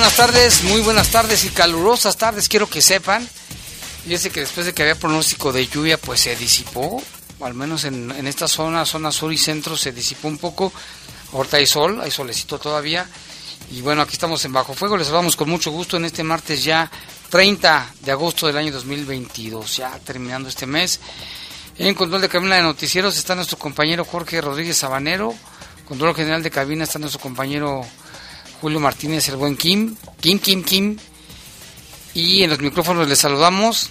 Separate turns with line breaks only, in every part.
Buenas tardes, muy buenas tardes y calurosas tardes, quiero que sepan. Fíjense que después de que había pronóstico de lluvia, pues se disipó al menos en, esta zona, zona sur y centro, se disipó un poco. Ahorita hay sol, hay solecito todavía. Y bueno, aquí estamos en Bajo Fuego. Les saludamos con mucho gusto en este martes ya 30 de agosto del año 2022, ya terminando este mes. En control de cabina de noticieros está nuestro compañero Jorge Rodríguez Sabanero. Control general de cabina está nuestro compañero Julio Martínez, el buen Kim. Kim, Kim, Kim. Y en los micrófonos les saludamos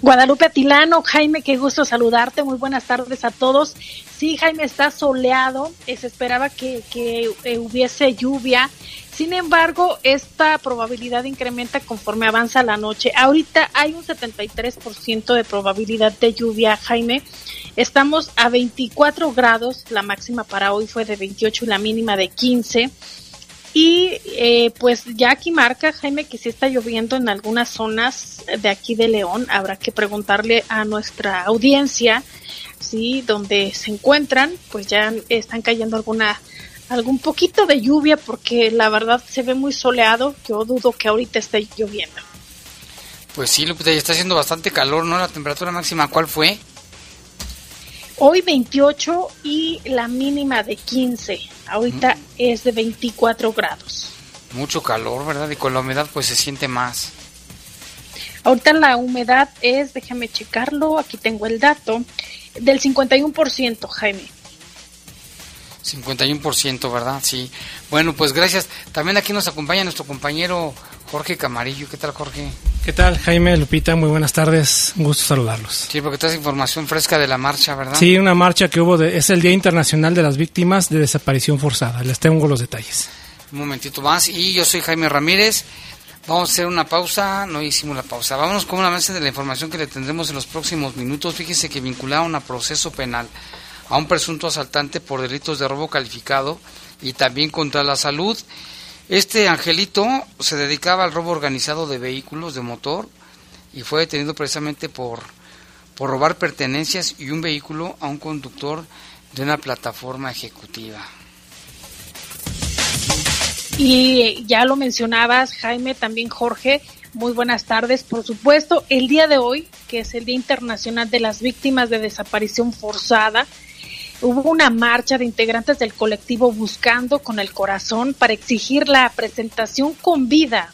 Guadalupe Atilano, Jaime, qué gusto saludarte, muy buenas tardes a todos. Sí, Jaime, está soleado, eh, se esperaba que, eh, hubiese lluvia, sin embargo, esta probabilidad incrementa conforme avanza la noche. Ahorita hay un 73% de probabilidad de lluvia, Jaime. Estamos a 24 grados, la máxima para hoy fue de 28 y la mínima de 15. Y eh, pues ya aquí marca, Jaime, que si está lloviendo en algunas zonas de aquí de León. Habrá que preguntarle a nuestra audiencia, ¿sí? Donde se encuentran, pues ya están cayendo alguna algún poquito de lluvia porque la verdad se ve muy soleado. Yo dudo que ahorita esté lloviendo.
Pues sí, Lupita, ya está haciendo bastante calor, ¿no? La temperatura máxima, ¿cuál fue?
Hoy 28 y la mínima de 15. Ahorita mm. es de 24 grados.
Mucho calor, ¿verdad? Y con la humedad pues se siente más.
Ahorita la humedad es, déjame checarlo, aquí tengo el dato, del 51%, Jaime.
51%, ¿verdad? Sí. Bueno, pues gracias. También aquí nos acompaña nuestro compañero Jorge Camarillo. ¿Qué tal, Jorge?
¿Qué tal, Jaime, Lupita? Muy buenas tardes. Un gusto saludarlos.
Sí, porque traes información fresca de la marcha, ¿verdad?
Sí, una marcha que hubo, de, es el Día Internacional de las Víctimas de Desaparición Forzada. Les tengo los detalles.
Un momentito más. Y yo soy Jaime Ramírez. Vamos a hacer una pausa. No hicimos la pausa. Vámonos con una avance de la información que le tendremos en los próximos minutos. Fíjese que vincularon a proceso penal a un presunto asaltante por delitos de robo calificado y también contra la salud. Este angelito se dedicaba al robo organizado de vehículos de motor y fue detenido precisamente por, por robar pertenencias y un vehículo a un conductor de una plataforma ejecutiva.
Y ya lo mencionabas, Jaime, también Jorge, muy buenas tardes. Por supuesto, el día de hoy, que es el Día Internacional de las Víctimas de Desaparición Forzada, hubo una marcha de integrantes del colectivo Buscando con el Corazón para exigir la presentación con vida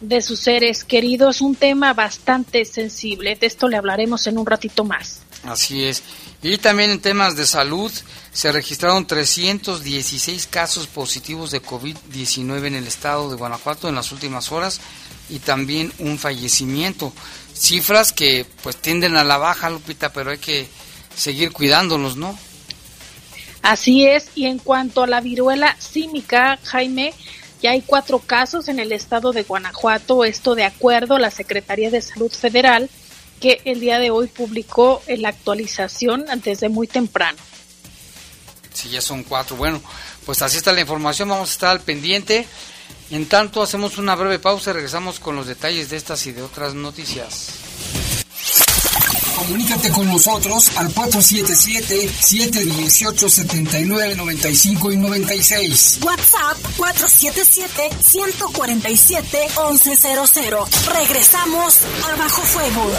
de sus seres queridos, un tema bastante sensible. De esto le hablaremos en un ratito más.
Así es. Y también en temas de salud se registraron 316 casos positivos de COVID-19 en el estado de Guanajuato en las últimas horas y también un fallecimiento. Cifras que pues tienden a la baja, Lupita, pero hay que seguir cuidándolos, ¿no?
Así es, y en cuanto a la viruela símica, Jaime, ya hay cuatro casos en el estado de Guanajuato, esto de acuerdo a la Secretaría de Salud Federal, que el día de hoy publicó la actualización desde muy temprano.
Sí, ya son cuatro. Bueno, pues así está la información, vamos a estar al pendiente. En tanto, hacemos una breve pausa y regresamos con los detalles de estas y de otras noticias.
Comunícate con nosotros al 477-718-7995 y 96.
WhatsApp 477-147-1100. Regresamos a Bajo Fuego.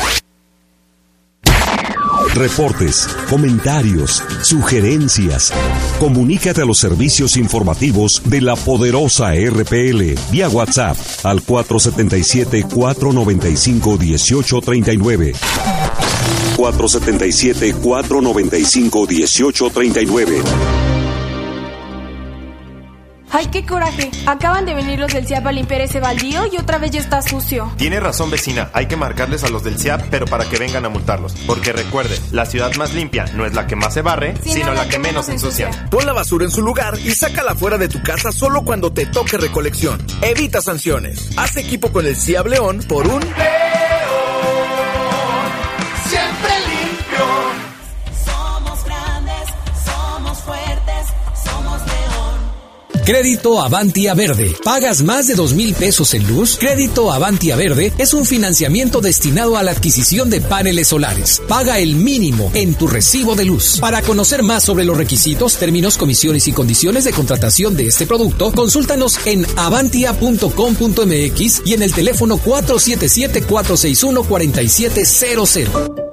Reportes, comentarios, sugerencias. Comunícate a los servicios informativos de la poderosa RPL vía WhatsApp al 477-495-1839. 477-495-1839.
¡Ay, qué coraje! Acaban de venir los del CIAP a limpiar ese baldío y otra vez ya está sucio.
Tiene razón, vecina. Hay que marcarles a los del CIAP, pero para que vengan a multarlos. Porque recuerde, la ciudad más limpia no es la que más se barre, sino, la, que, menos ensucia.
Pon la basura en su lugar y sácala fuera de tu casa solo cuando te toque recolección. Evita sanciones. Haz equipo con el CIAP León por un...
Crédito Avantia Verde. ¿Pagas más de dos mil pesos en luz? Crédito Avantia Verde es un financiamiento destinado a la adquisición de paneles solares. Paga el mínimo en tu recibo de luz. Para conocer más sobre los requisitos, términos, comisiones y condiciones de contratación de este producto, consúltanos en avantia.com.mx y en el teléfono 477-461-4700.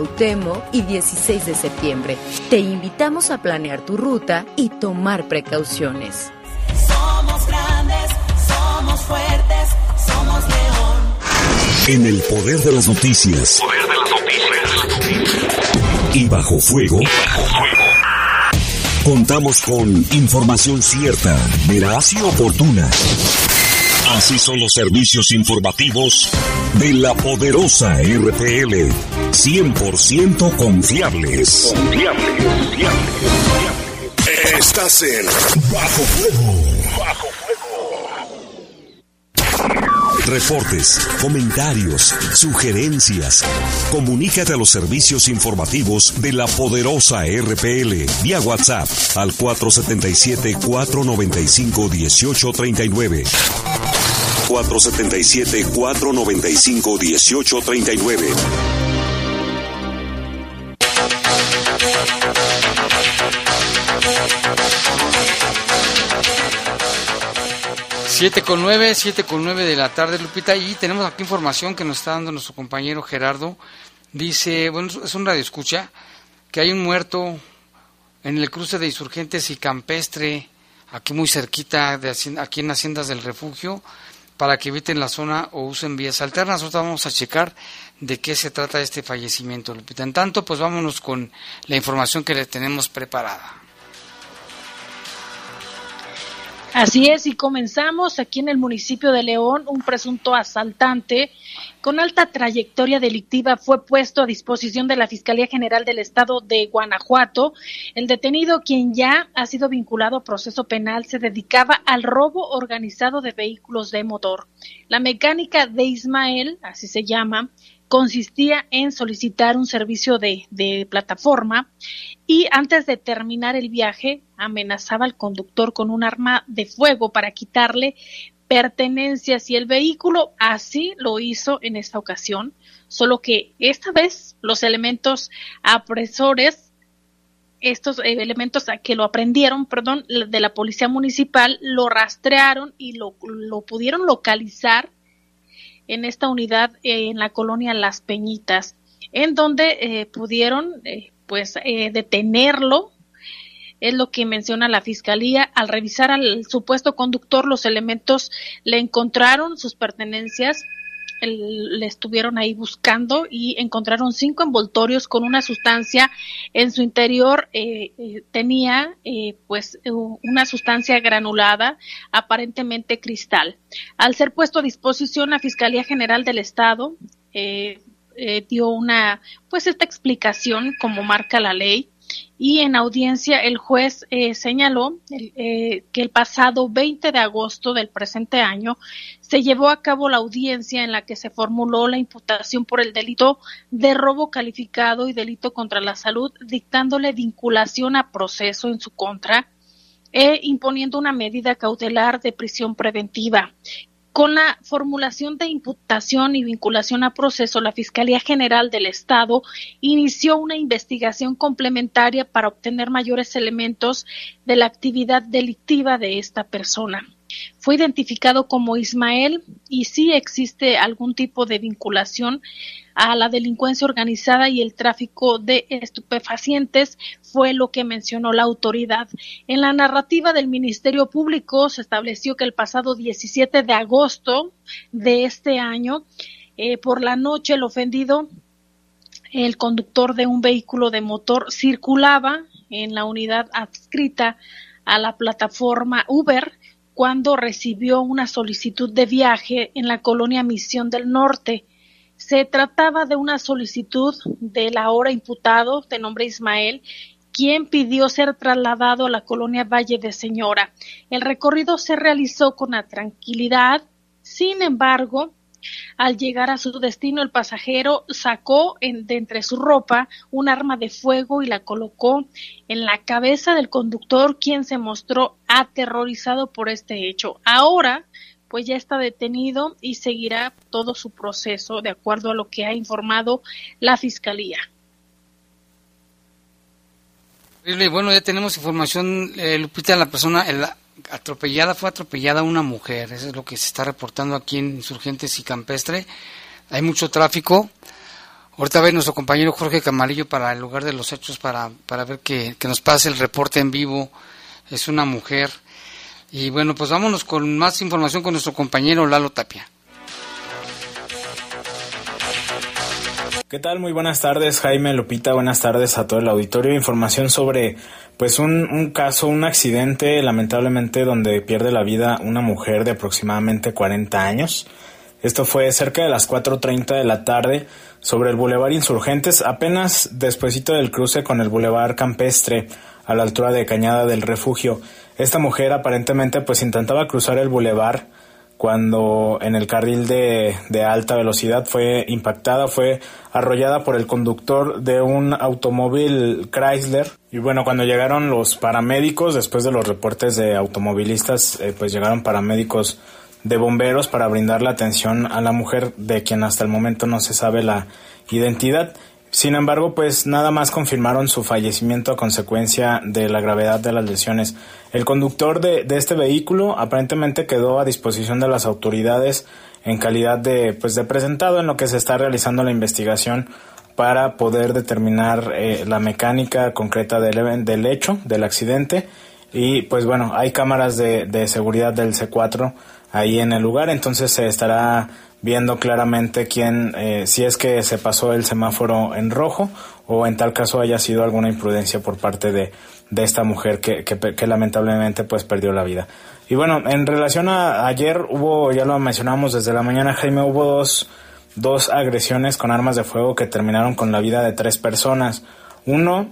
Cuauhtémoc y 16 de septiembre. Te invitamos a planear tu ruta y tomar precauciones.
Somos grandes, somos fuertes, somos león.
En el poder de las noticias.
Poder de las noticias.
Y bajo fuego.
Y bajo fuego.
Contamos con información cierta, veraz y oportuna. Así son los servicios informativos de la poderosa RPL. 100% confiables.
Confiables, confiables,
Estás en Bajo Fuego.
Bajo
Fuego. Reportes, comentarios, sugerencias. Comunícate a los servicios informativos de la poderosa RPL vía WhatsApp al 477-495-1839. 477-495-1839.
Siete con nueve, siete con nueve de la tarde, Lupita, y tenemos aquí información que nos está dando nuestro compañero Gerardo. Dice, bueno, es un radio escucha, que hay un muerto en el cruce de Insurgentes y Campestre, aquí muy cerquita, de, aquí en Haciendas del Refugio, para que eviten la zona o usen vías alternas. Nosotros vamos a checar de qué se trata este fallecimiento. En tanto, pues vámonos con la información que le tenemos preparada.
Así es, y comenzamos aquí en el municipio de León. Un presunto asaltante con alta trayectoria delictiva fue puesto a disposición de la Fiscalía General del Estado de Guanajuato. El detenido, quien ya ha sido vinculado a proceso penal, se dedicaba al robo organizado de vehículos de motor. La mecánica de Ismael, así se llama, consistía en solicitar un servicio de, de, plataforma y antes de terminar el viaje amenazaba al conductor con un arma de fuego para quitarle pertenencias y el vehículo así lo hizo en esta ocasión, solo que esta vez los elementos apresores estos elementos que lo aprendieron, perdón, de la policía municipal, lo rastrearon y lo, lo pudieron localizar en esta unidad eh, en la colonia Las Peñitas, en donde eh, pudieron eh, pues detenerlo. Es lo que menciona la fiscalía. Al revisar al supuesto conductor, los elementos le encontraron sus pertenencias, le estuvieron ahí buscando y encontraron cinco envoltorios con una sustancia en su interior eh, eh, tenía eh, pues una sustancia granulada aparentemente cristal al ser puesto a disposición la fiscalía general del estado dio una pues esta explicación como marca la ley y en audiencia el juez eh, señaló eh, que el pasado 20 de agosto del presente año se llevó a cabo la audiencia en la que se formuló la imputación por el delito de robo calificado y delito contra la salud, dictándole vinculación a proceso en su contra e imponiendo una medida cautelar de prisión preventiva. Con la formulación de imputación y vinculación a proceso, la Fiscalía General del Estado inició una investigación complementaria para obtener mayores elementos de la actividad delictiva de esta persona. Fue identificado como Ismael y sí existe algún tipo de vinculación a la delincuencia organizada y el tráfico de estupefacientes fue lo que mencionó la autoridad. En la narrativa del Ministerio Público se estableció que el pasado 17 de agosto de este año, eh, por la noche, el ofendido, el conductor de un vehículo de motor, circulaba en la unidad adscrita a la plataforma Uber cuando recibió una solicitud de viaje en la colonia Misión del Norte. Se trataba de una solicitud del ahora imputado de nombre Ismael, quien pidió ser trasladado a la colonia Valle de Señora. El recorrido se realizó con la tranquilidad, sin embargo, al llegar a su destino, el pasajero sacó de entre su ropa un arma de fuego y la colocó en la cabeza del conductor, quien se mostró aterrorizado por este hecho. Ahora, pues ya está detenido y seguirá todo su proceso de acuerdo a lo que ha informado la Fiscalía.
Bueno, ya tenemos información, eh, Lupita, la persona, el, atropellada, fue atropellada una mujer, eso es lo que se está reportando aquí en Insurgentes y Campestre. Hay mucho tráfico. Ahorita ve nuestro compañero Jorge Camarillo para el lugar de los hechos para, para ver que, que nos pase el reporte en vivo. Es una mujer. Y bueno, pues vámonos con más información con nuestro compañero Lalo Tapia.
¿Qué tal? Muy buenas tardes, Jaime Lupita. Buenas tardes a todo el auditorio. Información sobre, pues, un, un, caso, un accidente, lamentablemente, donde pierde la vida una mujer de aproximadamente 40 años. Esto fue cerca de las 4.30 de la tarde sobre el Boulevard Insurgentes, apenas despuesito del cruce con el Boulevard Campestre, a la altura de Cañada del Refugio. Esta mujer aparentemente, pues, intentaba cruzar el Boulevard cuando en el carril de, de, alta velocidad fue impactada, fue arrollada por el conductor de un automóvil Chrysler. Y bueno, cuando llegaron los paramédicos, después de los reportes de automovilistas, eh, pues llegaron paramédicos de bomberos para brindar la atención a la mujer de quien hasta el momento no se sabe la identidad. Sin embargo, pues nada más confirmaron su fallecimiento a consecuencia de la gravedad de las lesiones. El conductor de, de, este vehículo aparentemente quedó a disposición de las autoridades en calidad de, pues, de presentado en lo que se está realizando la investigación para poder determinar eh, la mecánica concreta del, del hecho, del accidente. Y pues bueno, hay cámaras de, de seguridad del C4 ahí en el lugar, entonces se estará viendo claramente quién, eh, si es que se pasó el semáforo en rojo o en tal caso haya sido alguna imprudencia por parte de, de esta mujer que, que, lamentablemente pues perdió la vida. Y bueno, en relación a ayer hubo, ya lo mencionamos desde la mañana, Jaime, hubo dos, dos agresiones con armas de fuego que terminaron con la vida de tres personas. Uno,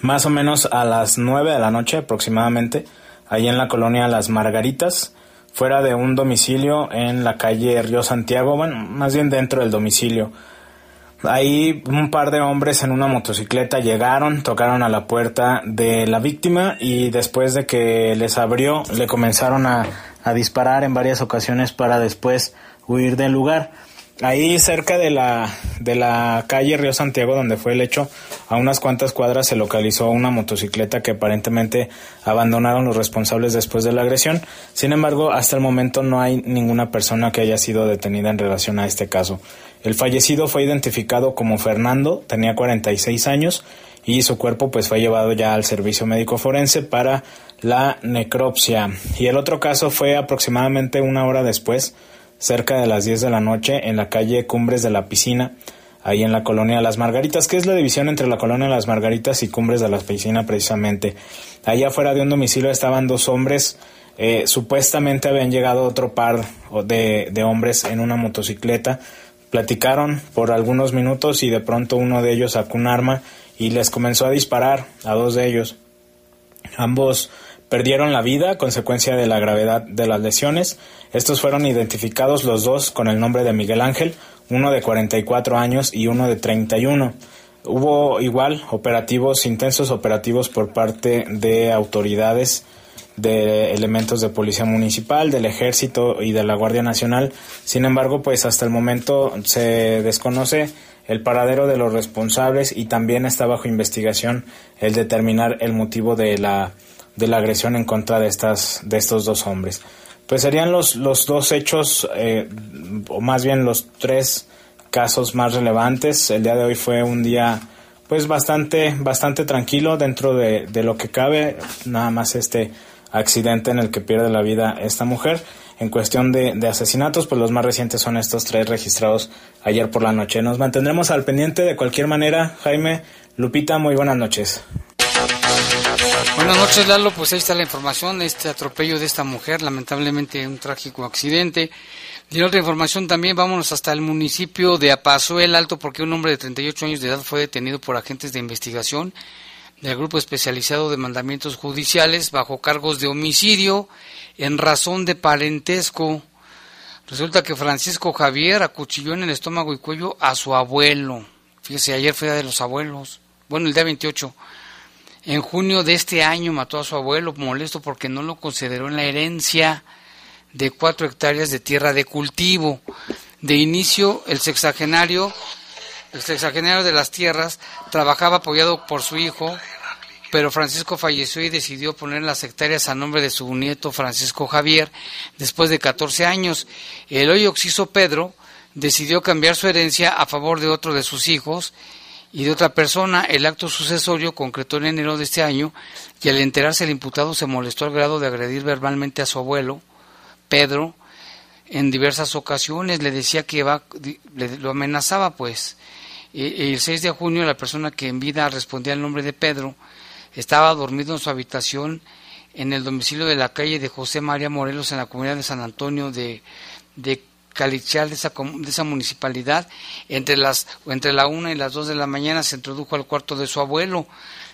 más o menos a las nueve de la noche aproximadamente, ahí en la colonia Las Margaritas, fuera de un domicilio en la calle Río Santiago, bueno, más bien dentro del domicilio. Ahí un par de hombres en una motocicleta llegaron, tocaron a la puerta de la víctima y después de que les abrió le comenzaron a, a disparar en varias ocasiones para después huir del lugar. Ahí cerca de la, de la calle Río Santiago donde fue el hecho, a unas cuantas cuadras se localizó una motocicleta que aparentemente abandonaron los responsables después de la agresión. Sin embargo, hasta el momento no hay ninguna persona que haya sido detenida en relación a este caso. El fallecido fue identificado como Fernando, tenía 46 años y su cuerpo pues fue llevado ya al servicio médico forense para la necropsia. Y el otro caso fue aproximadamente una hora después cerca de las 10 de la noche en la calle Cumbres de la Piscina, ahí en la colonia Las Margaritas, que es la división entre la colonia Las Margaritas y Cumbres de la Piscina precisamente. Allá afuera de un domicilio estaban dos hombres, eh, supuestamente habían llegado otro par de, de hombres en una motocicleta, platicaron por algunos minutos y de pronto uno de ellos sacó un arma y les comenzó a disparar a dos de ellos. Ambos perdieron la vida a consecuencia de la gravedad de las lesiones. Estos fueron identificados los dos con el nombre de Miguel Ángel, uno de 44 años y uno de 31. Hubo igual operativos, intensos operativos por parte de autoridades de elementos de policía municipal, del ejército y de la Guardia Nacional. Sin embargo, pues hasta el momento se desconoce el paradero de los responsables y también está bajo investigación el determinar el motivo de la, de la agresión en contra de, estas, de estos dos hombres. Pues serían los, los dos hechos, eh, o más bien los tres casos más relevantes. El día de hoy fue un día pues bastante, bastante tranquilo dentro de, de lo que cabe, nada más este accidente en el que pierde la vida esta mujer. En cuestión de, de, asesinatos, pues los más recientes son estos tres registrados ayer por la noche. Nos mantendremos al pendiente de cualquier manera. Jaime, Lupita, muy buenas noches.
Buenas noches, Lalo. Pues ahí está la información, este atropello de esta mujer, lamentablemente un trágico accidente. Y otra información también, vámonos hasta el municipio de el Alto, porque un hombre de 38 años de edad fue detenido por agentes de investigación del Grupo Especializado de Mandamientos Judiciales bajo cargos de homicidio en razón de parentesco. Resulta que Francisco Javier acuchilló en el estómago y cuello a su abuelo. Fíjese, ayer fue día de los abuelos. Bueno, el día 28. En junio de este año mató a su abuelo molesto porque no lo consideró en la herencia de cuatro hectáreas de tierra de cultivo. De inicio, el sexagenario, el sexagenario de las tierras, trabajaba apoyado por su hijo, pero Francisco falleció y decidió poner las hectáreas a nombre de su nieto Francisco Javier después de 14 años. El hoy oxiso Pedro decidió cambiar su herencia a favor de otro de sus hijos y de otra persona. El acto sucesorio concretó en enero de este año y al enterarse el imputado se molestó al grado de agredir verbalmente a su abuelo, Pedro en diversas ocasiones le decía que va, le, lo amenazaba pues. el 6 de junio la persona que en vida respondía al nombre de Pedro estaba dormido en su habitación en el domicilio de la calle de José María Morelos en la comunidad de San Antonio de, de Calichal de esa, de esa municipalidad. Entre las entre la una y las dos de la mañana se introdujo al cuarto de su abuelo.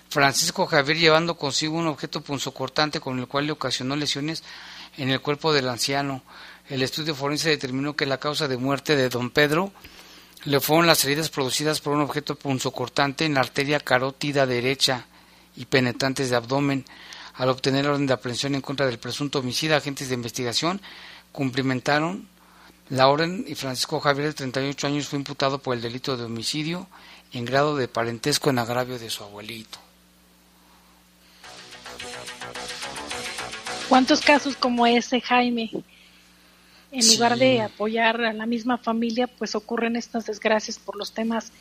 Francisco Javier llevando consigo un objeto punzocortante con el cual le ocasionó lesiones en el cuerpo del anciano. El estudio forense determinó que la causa de muerte de don Pedro le fueron las heridas producidas por un objeto punzocortante en la arteria carótida derecha y penetrantes de abdomen. Al obtener orden de aprehensión en contra del presunto homicida, agentes de investigación cumplimentaron la orden y Francisco Javier, de 38 años, fue imputado por el delito de homicidio en grado de parentesco en agravio de su abuelito.
¿Cuántos casos como ese, Jaime? En lugar de apoyar a la misma familia, pues ocurren estas desgracias por los temas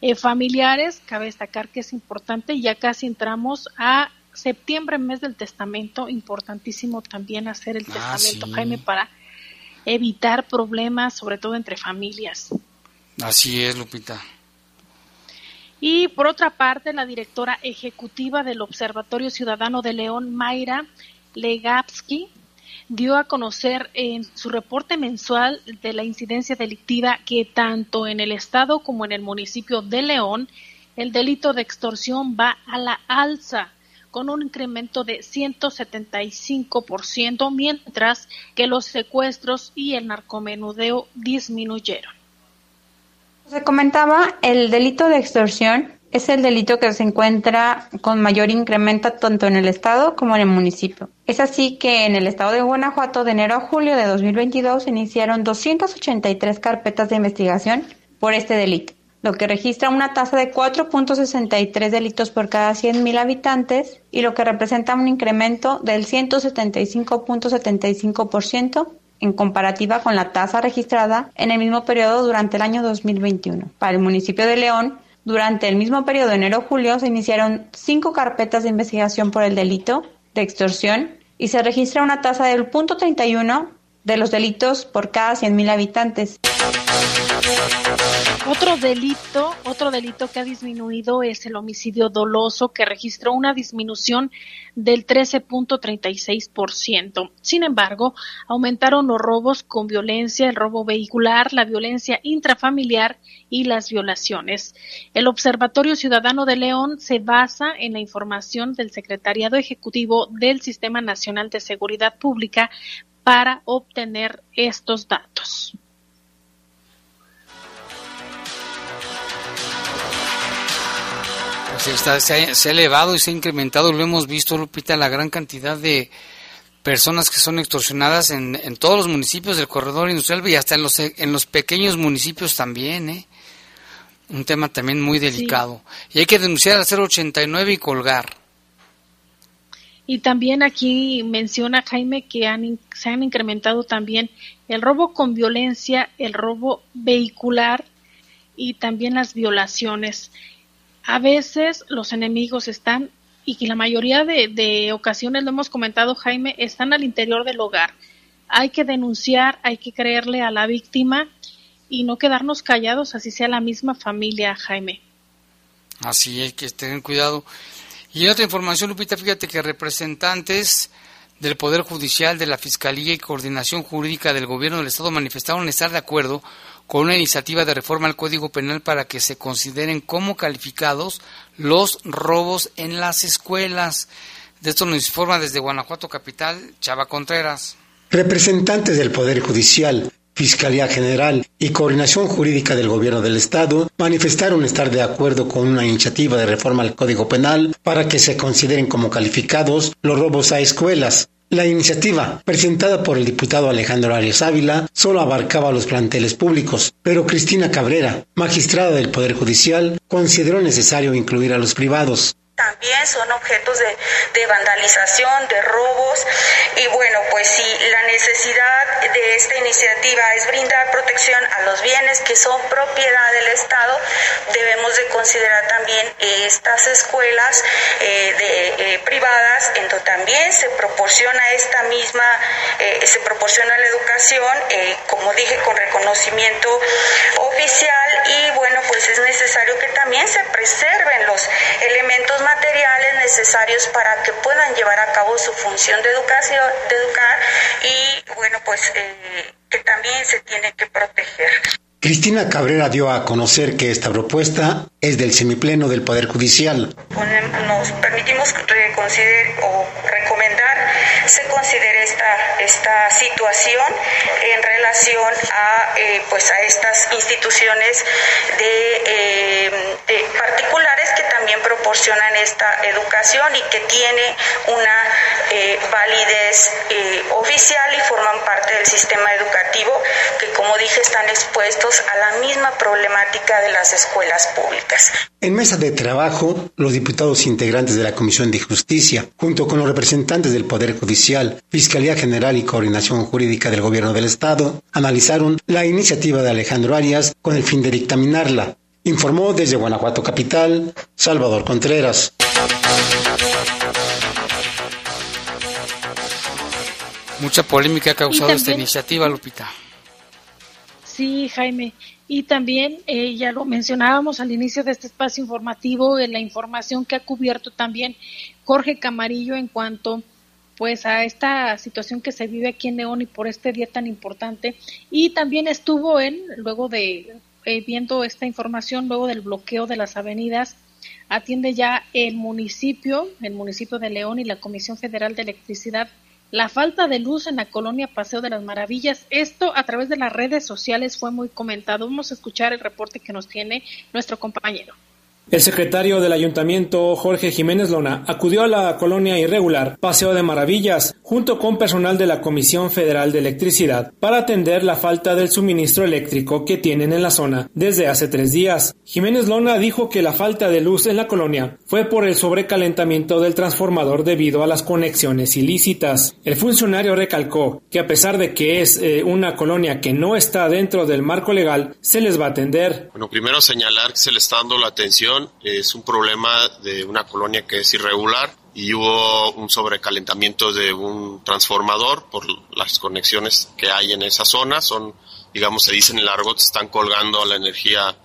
eh, familiares. Cabe destacar que es importante, ya casi entramos a septiembre, mes del testamento, importantísimo también hacer el ah, testamento, Jaime, para evitar problemas, sobre todo entre familias.
Así es, Lupita.
Y por otra parte, la directora ejecutiva del Observatorio Ciudadano de León, Mayra Legapsky dio a conocer en su reporte mensual de la incidencia delictiva que tanto en el estado como en el municipio de León el delito de extorsión va a la alza con un incremento de 175%, mientras que los secuestros y el narcomenudeo disminuyeron.
Se comentaba el delito de extorsión es el delito que se encuentra con mayor incremento tanto en el estado como en el municipio. Es así que en el estado de Guanajuato de enero a julio de 2022 se iniciaron 283 carpetas de investigación por este delito, lo que registra una tasa de 4.63 delitos por cada 100.000 habitantes y lo que representa un incremento del 175.75% en comparativa con la tasa registrada en el mismo periodo durante el año 2021. Para el municipio de León, durante el mismo periodo enero-julio se iniciaron cinco carpetas de investigación por el delito de extorsión y se registra una tasa del 0.31 de los delitos por cada 100.000 habitantes.
Otro delito, otro delito que ha disminuido es el homicidio doloso, que registró una disminución del 13.36%. Sin embargo, aumentaron los robos con violencia, el robo vehicular, la violencia intrafamiliar y las violaciones. El Observatorio Ciudadano de León se basa en la información del Secretariado Ejecutivo del Sistema Nacional de Seguridad Pública para obtener estos datos.
Pues está- se, ha, se ha elevado y se ha incrementado, lo hemos visto, Lupita, la gran cantidad de personas que son extorsionadas en, en todos los municipios del corredor industrial y hasta en los, en los pequeños municipios también, ¿eh? Un tema también muy delicado. Y hay que denunciar al 089 y colgar.
Y también aquí menciona Jaime que han, se han incrementado también el robo con violencia, el robo vehicular y también las violaciones. A veces los enemigos están, y que la mayoría de, de ocasiones lo hemos comentado Jaime, están al interior del hogar. Hay que denunciar, hay que creerle a la víctima y no quedarnos callados, así sea la misma familia, Jaime.
Así hay que tener cuidado. Y otra información, Lupita, fíjate que representantes del Poder Judicial, de la Fiscalía y Coordinación Jurídica del Gobierno del Estado manifestaron estar de acuerdo con una iniciativa de reforma al Código Penal para que se consideren como calificados los robos en las escuelas. De esto nos informa desde Guanajuato Capital, Chava Contreras.
Representantes del Poder Judicial, Fiscalía General y Coordinación Jurídica del Gobierno del Estado manifestaron estar de acuerdo con una iniciativa de reforma al Código Penal para que se consideren como calificados los robos a escuelas. La iniciativa, presentada por el diputado Alejandro Arias Ávila, solo abarcaba los planteles públicos, pero Cristina Cabrera, magistrada del Poder Judicial, consideró necesario incluir a los privados.
También son objetos de, de vandalización, de robos. Y bueno, pues si la necesidad de esta iniciativa es brindar protección a los bienes que son propiedad del Estado, debemos de considerar también estas escuelas eh, eh, privadas en donde también se proporciona esta misma, eh, se proporciona la educación, como dije, con reconocimiento oficial. Y bueno, pues es necesario que también se preserven los elementos materiales necesarios para que puedan llevar a cabo su función de educación, de educar y bueno, pues eh, que también se tiene que proteger.
Cristina Cabrera dio a conocer que esta propuesta es del semipleno del Poder Judicial.
Nos permitimos reconsider o se considere esta esta situación en relación a eh, pues a estas instituciones eh, de particulares que también proporcionan esta educación y que tiene una eh, validez oficial y forman parte del sistema educativo que como dije están expuestos a la misma problemática de las escuelas públicas.
En mesa de trabajo, los diputados integrantes de la Comisión de Justicia, junto con los representantes del Poder Judicial, Fiscalía General y Coordinación Jurídica del Gobierno del Estado, analizaron la iniciativa de Alejandro Arias con el fin de dictaminarla. Informó desde Guanajuato Capital, Salvador Contreras.
Mucha polémica ha causado esta iniciativa, Lupita.
Sí, Jaime. Y también, eh, ya lo mencionábamos al inicio de este espacio informativo, en la información que ha cubierto también Jorge Camarillo en cuanto pues a esta situación que se vive aquí en León y por este día tan importante. Y también estuvo él, luego de eh, viendo esta información, luego del bloqueo de las avenidas, atiende ya el municipio, el municipio de León y la Comisión Federal de Electricidad la falta de luz en la colonia Paseo de las Maravillas. Esto a través de las redes sociales fue muy comentado. Vamos a escuchar el reporte que nos tiene nuestro compañero.
El secretario del ayuntamiento, Jorge Jiménez Lona, acudió a la colonia irregular Paseo de Maravillas, junto con personal de la Comisión Federal de Electricidad, para atender la falta del suministro eléctrico que tienen en la zona desde hace tres días. Jiménez Lona dijo que la falta de luz en la colonia fue por el sobrecalentamiento del transformador debido a las conexiones ilícitas. El funcionario recalcó que a pesar de que es eh, una colonia que no está dentro del marco legal, se les va a atender.
Bueno, primero señalar que se está dando la atención. Es un problema de una colonia que es irregular y hubo un sobrecalentamiento de un transformador por las conexiones que hay en esa zona. Son, digamos, se dice en el argot, están colgando la energía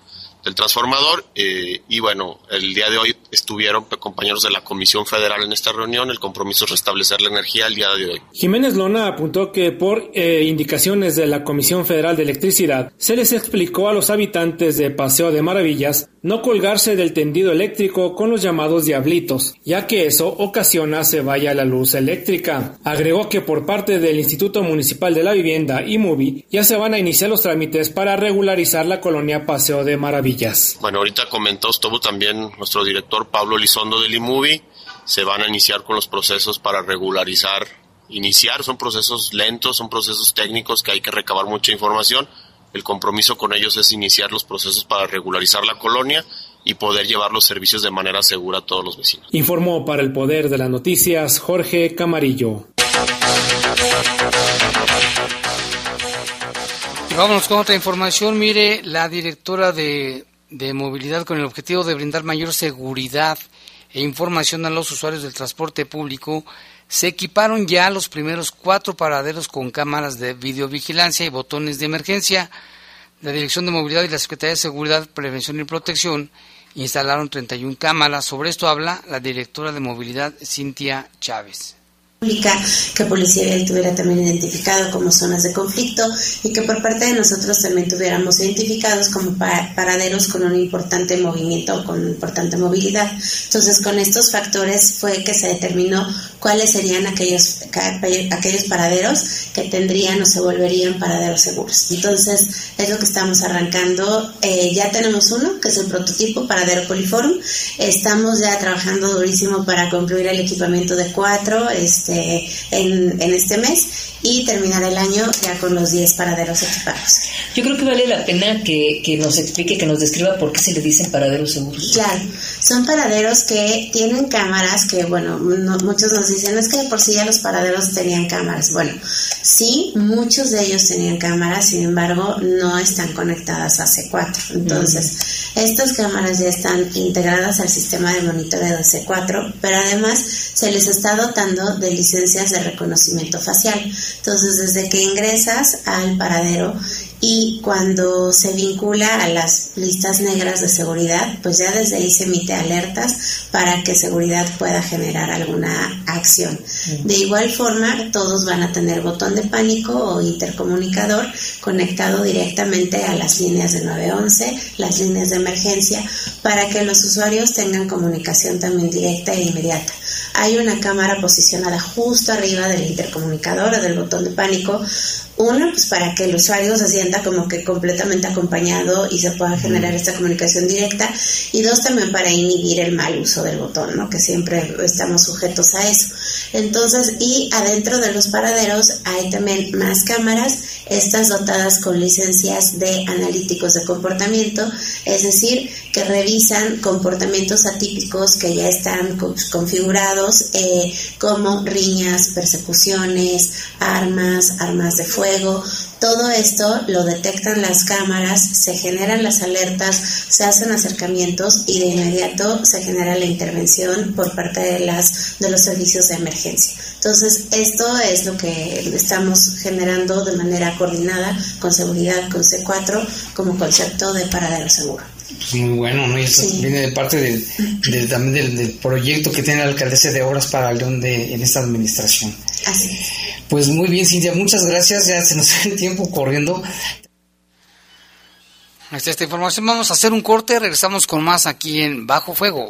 del transformador eh, y bueno, el día de hoy estuvieron compañeros de la Comisión Federal en esta reunión, el compromiso es restablecer la energía el día de hoy.
Jiménez Lona apuntó que por eh, indicaciones de la Comisión Federal de Electricidad se les explicó a los habitantes de Paseo de Maravillas no colgarse del tendido eléctrico con los llamados diablitos, ya que eso ocasiona se vaya la luz eléctrica. Agregó que por parte del Instituto Municipal de la Vivienda y MUBI ya se van a iniciar los trámites para regularizar la colonia Paseo de Maravillas.
Bueno, ahorita comentó, estuvo también nuestro director Pablo Elizondo del IMUBI, se van a iniciar con los procesos para regularizar, iniciar, son procesos lentos, son procesos técnicos que hay que recabar mucha información, el compromiso con ellos es iniciar los procesos para regularizar la colonia y poder llevar los servicios de manera segura a todos los vecinos.
Informó para el Poder de las Noticias Jorge Camarillo.
Vámonos con otra información. Mire, la directora de, de movilidad con el objetivo de brindar mayor seguridad e información a los usuarios del transporte público, se equiparon ya los primeros cuatro paraderos con cámaras de videovigilancia y botones de emergencia. La Dirección de Movilidad y la Secretaría de Seguridad, Prevención y Protección instalaron 31 cámaras. Sobre esto habla la directora de Movilidad, Cintia Chávez
que Policía tuviera también identificado como zonas de conflicto y que por parte de nosotros también tuviéramos identificados como paraderos con un importante movimiento, con importante movilidad. Entonces, con estos factores fue que se determinó cuáles serían aquellos, aquellos paraderos que tendrían o se volverían paraderos seguros. Entonces, es lo que estamos arrancando. Eh, ya tenemos uno, que es el prototipo paradero poliforum. Estamos ya trabajando durísimo para concluir el equipamiento de cuatro. Este, este, en, en este mes y terminar el año ya con los 10 paraderos equipados.
Yo creo que vale la pena que, que, nos explique, que nos describa por qué se le dicen paraderos seguros.
Claro, son paraderos que tienen cámaras que, bueno, muchos nos dicen, es que por sí ya los paraderos tenían cámaras. Bueno, sí, muchos de ellos tenían cámaras, sin embargo, no están conectadas a C4. Entonces, estas cámaras ya están integradas al sistema de monitoreo de C4, pero además se les está dotando de licencias de reconocimiento facial. Entonces, desde que ingresas al paradero y cuando se vincula a las listas negras de seguridad, pues ya desde ahí se emite alertas para que seguridad pueda generar alguna acción. De igual forma, todos van a tener botón de pánico o intercomunicador conectado directamente a las líneas de 911, las líneas de emergencia, para que los usuarios tengan comunicación también directa e inmediata. Hay una cámara posicionada justo arriba del intercomunicador o del botón de pánico uno, pues para que el usuario se sienta como que completamente acompañado y se pueda generar esta comunicación directa. Y dos, también para inhibir el mal uso del botón, ¿no? Que siempre estamos sujetos a eso. Entonces, y adentro de los paraderos hay también más cámaras, estas dotadas con licencias de analíticos de comportamiento, es decir, que revisan comportamientos atípicos que ya están configurados, eh, como riñas, persecuciones, armas, armas de fuego todo esto lo detectan las cámaras, se generan las alertas, se hacen acercamientos y de inmediato se genera la intervención por parte de las de los servicios de emergencia. Entonces, esto es lo que estamos generando de manera coordinada con seguridad con C4 como concepto de paradero seguro.
Pues muy bueno, ¿no? Y eso viene de parte del, también del, proyecto que tiene la alcaldesa de Obras para León de, en esta administración.
Así
Pues muy bien, Cintia, muchas gracias. Ya se nos da el tiempo corriendo. Hasta esta información vamos a hacer un corte, regresamos con más aquí en Bajo Fuego.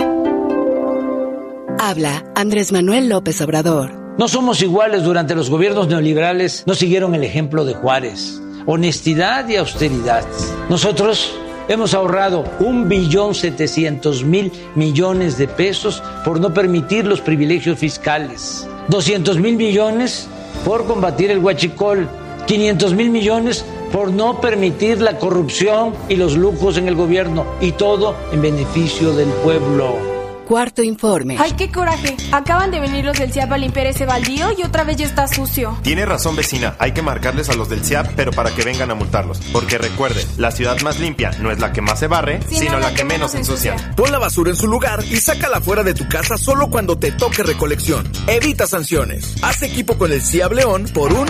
Habla Andrés Manuel López Obrador.
No somos iguales durante los gobiernos neoliberales, no siguieron el ejemplo de Juárez. Honestidad y austeridad. Nosotros hemos ahorrado un billón setecientos mil millones de pesos por no permitir los privilegios fiscales. 200 mil millones por combatir el huachicol. 500 mil millones por no permitir la corrupción y los lujos en el gobierno. Y todo en beneficio del pueblo.
Cuarto informe.
¡Ay, qué coraje! Acaban de venir los del CIAP a limpiar ese baldío y otra vez ya está sucio.
Tiene razón, vecina. Hay que marcarles a los del CIAP, pero para que vengan a multarlos. Porque recuerde, la ciudad más limpia no es la que más se barre, sino, la, que, menos ensucia.
Pon la basura en su lugar y sácala fuera de tu casa solo cuando te toque recolección. Evita sanciones. Haz equipo con el CIAP León por un...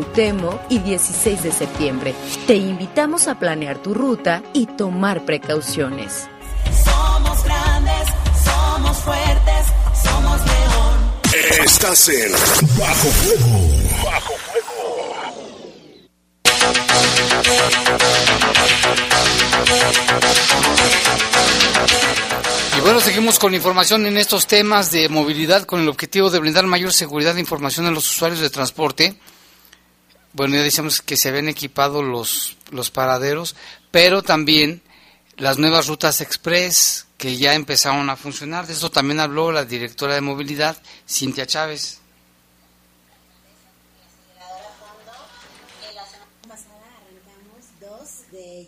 Cuauhtémoc y 16 de septiembre. Te invitamos a planear tu ruta y tomar precauciones.
Somos grandes, somos fuertes, somos león.
Estás en Bajo Fuego. Bajo
Y bueno, seguimos con información en estos temas de movilidad con el objetivo de brindar mayor seguridad de información a los usuarios de transporte. Bueno, ya decíamos que se habían equipado los, los paraderos, pero también las nuevas rutas express que ya empezaron a funcionar. De eso también habló la directora de movilidad, Cintia Chávez.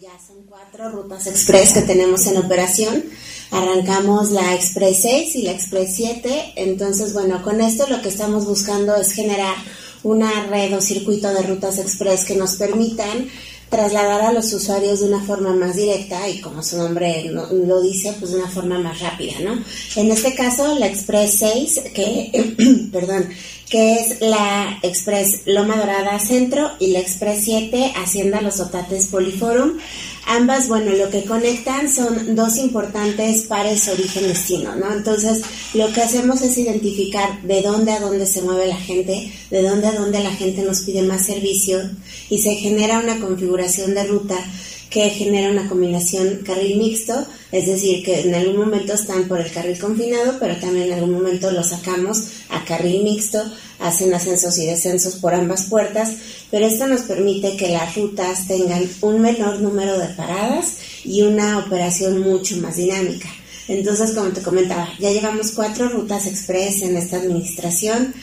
ya son cuatro rutas express que tenemos en operación. Arrancamos la Express 6 y la Express 7. Entonces, bueno, con esto lo que estamos buscando es generar una red o circuito de rutas express que nos permitan trasladar a los usuarios de una forma más directa y como su nombre no- lo dice, pues de una forma más rápida, ¿no? En este caso, la Express 6, que, perdón, que es la Express Loma Dorada Centro y la Express 7 Hacienda Los Otates Poliforum. Ambas, bueno, lo que conectan son dos importantes pares origen-destino, ¿no? Entonces, lo que hacemos es identificar de dónde a dónde se mueve la gente, de dónde a dónde la gente nos pide más servicio y se genera una configuración de ruta que genera una combinación carril mixto, es decir, que en algún momento están por el carril confinado, pero también en algún momento lo sacamos a carril mixto, hacen ascensos y descensos por ambas puertas, pero esto nos permite que las rutas tengan un menor número de paradas y una operación mucho más dinámica. Entonces, como te comentaba, ya llevamos cuatro rutas express en esta administración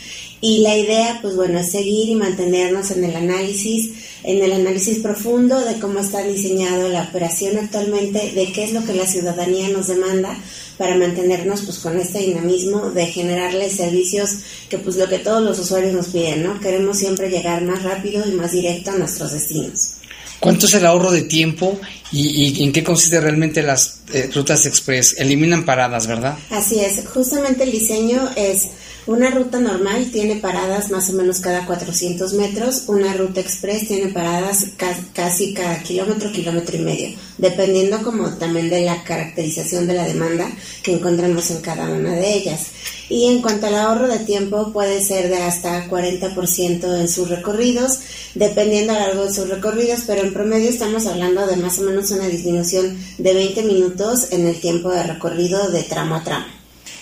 y la idea, pues bueno, es seguir y mantenernos en el análisis, en el análisis profundo de cómo está diseñado la operación actualmente, de qué es lo que la ciudadanía nos demanda para mantenernos pues con este dinamismo de generarles servicios que pues lo que todos los usuarios nos piden, ¿no? Queremos siempre llegar más rápido y más directo a nuestros destinos.
¿Cuánto es el ahorro de tiempo y, y en qué consiste realmente las eh, rutas express? Eliminan paradas, ¿verdad?
Así es, justamente el diseño es Una ruta normal tiene paradas más o menos cada 400 metros, una ruta express tiene paradas ca- casi cada kilómetro, kilómetro y medio, dependiendo como también de la caracterización de la demanda que encontramos en cada una de ellas. Y en cuanto al ahorro de tiempo, puede ser de hasta 40% en sus recorridos, dependiendo a lo largo de sus recorridos, pero en promedio estamos hablando de más o menos una disminución de 20 minutos en el tiempo de recorrido de tramo a tramo.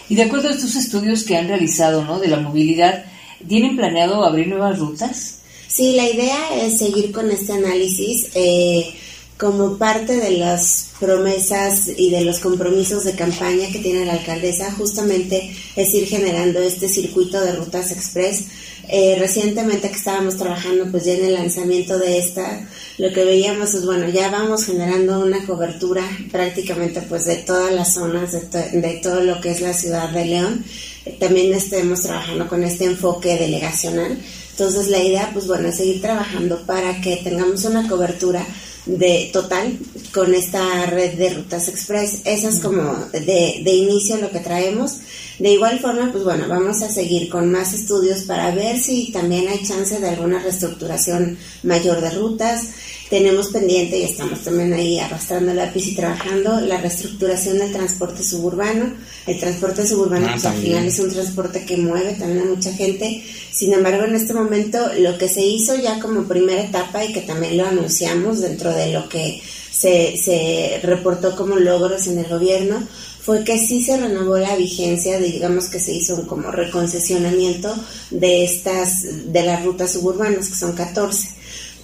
Y de acuerdo a estos estudios que han realizado ¿no? de la movilidad, ¿tienen planeado abrir nuevas rutas?
Sí, la idea es seguir con este análisis eh, como parte de las promesas y de los compromisos de campaña que tiene la alcaldesa, justamente es ir generando este circuito de rutas express. Eh, recientemente que estábamos trabajando pues ya en el lanzamiento de esta, lo que veíamos es bueno, ya vamos generando una cobertura prácticamente pues de todas las zonas, de, to- de todo lo que es la ciudad de León. Eh, También estemos trabajando con este enfoque delegacional. Entonces la idea, pues bueno, es seguir trabajando para que tengamos una cobertura de total con esta red de rutas express. Esa es como de, de inicio lo que traemos. De igual forma, pues bueno, vamos a seguir con más estudios para ver si también hay chance de alguna reestructuración mayor de rutas. Tenemos pendiente y estamos también ahí arrastrando lápiz y trabajando la reestructuración del transporte suburbano. El transporte suburbano,
Ah,
pues al final es un transporte que mueve también a mucha gente. Sin embargo, en este momento lo que se hizo ya como primera etapa y que también lo anunciamos dentro de lo que se, se reportó como logros en el gobierno fue que sí se renovó la vigencia, de, digamos que se hizo un como reconcesionamiento de estas, de las rutas suburbanas, que son 14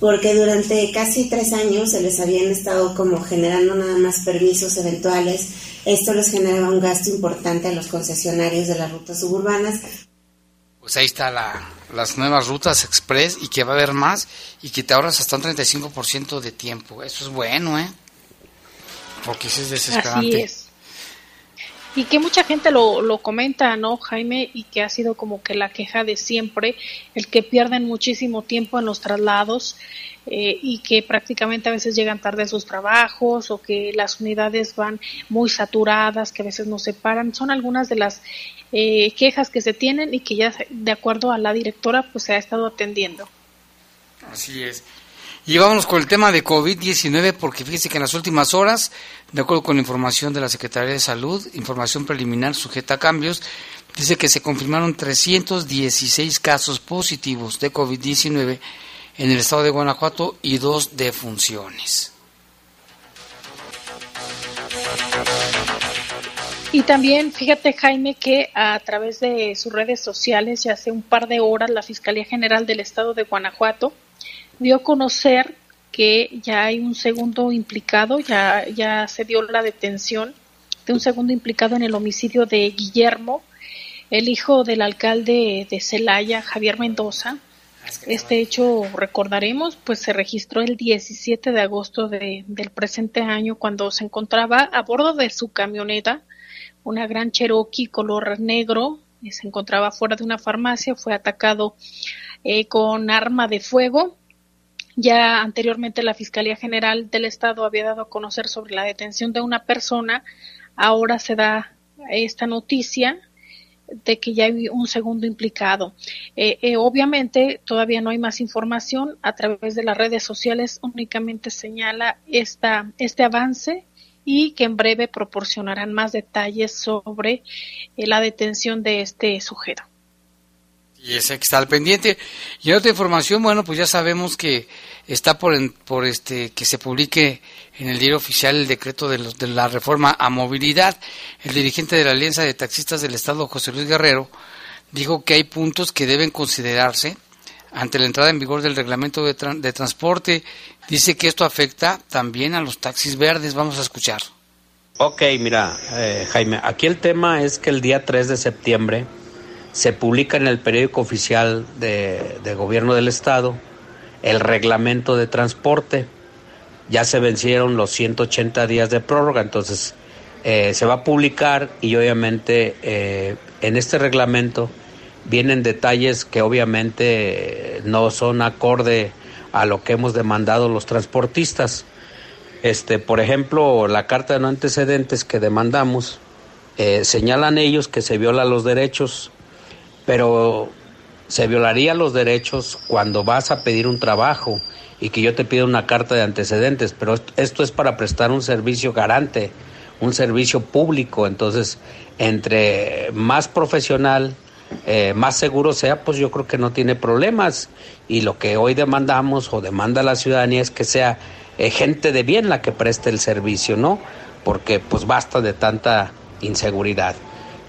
porque durante casi tres años se les habían estado como generando nada más permisos eventuales. Esto les generaba un gasto importante a los concesionarios de las rutas suburbanas.
Pues ahí está la, las nuevas rutas express y que va a haber más y que te ahorras hasta un 35% de tiempo. Eso es bueno, ¿eh? Porque eso es desesperante.
Así es. Y que mucha gente lo, lo comenta, ¿no, Jaime? Y que ha sido como que la queja de siempre, el que pierden muchísimo tiempo en los traslados eh, y que prácticamente a veces llegan tarde a sus trabajos o que las unidades van muy saturadas, que a veces no se paran. Son algunas de las eh, quejas que se tienen y que ya de acuerdo a la directora pues se ha estado atendiendo.
Así es. Y vámonos con el tema de COVID-19, porque fíjese que en las últimas horas, de acuerdo con la información de la Secretaría de Salud, información preliminar sujeta a cambios, dice que se confirmaron 316 casos positivos de COVID-19 en el estado de Guanajuato y dos defunciones.
Y también fíjate Jaime que a través de sus redes sociales ya hace un par de horas la Fiscalía General del Estado de Guanajuato dio a conocer que ya hay un segundo implicado, ya, ya se dio la detención de un segundo implicado en el homicidio de Guillermo, el hijo del alcalde de Celaya, Javier Mendoza. Este hecho, recordaremos, pues se registró el 17 de agosto de- del presente año cuando se encontraba a bordo de su camioneta, una gran Cherokee color negro, se encontraba fuera de una farmacia, fue atacado eh, con arma de fuego. Ya anteriormente la Fiscalía General del Estado había dado a conocer sobre la detención de una persona. Ahora se da esta noticia de que ya hay un segundo implicado. Eh, eh, obviamente todavía no hay más información. A través de las redes sociales únicamente señala esta, este avance y que en breve proporcionarán más detalles sobre eh, la detención de este sujeto.
Y ese que está al pendiente. Y otra información, bueno, pues ya sabemos que está por, en- por este que se publique en el diario oficial el decreto de, los- de la reforma a movilidad. El dirigente de la Alianza de Taxistas del Estado, José Luis Guerrero, dijo que hay puntos que deben considerarse ante la entrada en vigor del reglamento de, tran- de transporte. Dice que esto afecta también a los taxis verdes. Vamos a escuchar.
Ok, mira, eh, Jaime, aquí el tema es que el día 3 de septiembre se publica en el periódico oficial de, gobierno del estado el reglamento de transporte. Ya se vencieron los 180 días de prórroga, entonces eh, se va a publicar y obviamente eh, en este reglamento vienen detalles que obviamente no son acorde a lo que hemos demandado los transportistas. Este, por ejemplo, la carta de no antecedentes que demandamos, eh, señalan ellos que se violan los derechos pero se violaría los derechos cuando vas a pedir un trabajo y que yo te pida una carta de antecedentes, pero est- esto es para prestar un servicio garante, un servicio público, entonces entre más profesional, eh, más seguro sea, pues yo creo que no tiene problemas y lo que hoy demandamos o demanda la ciudadanía es que sea eh, gente de bien la que preste el servicio, ¿no? Porque pues basta de tanta inseguridad.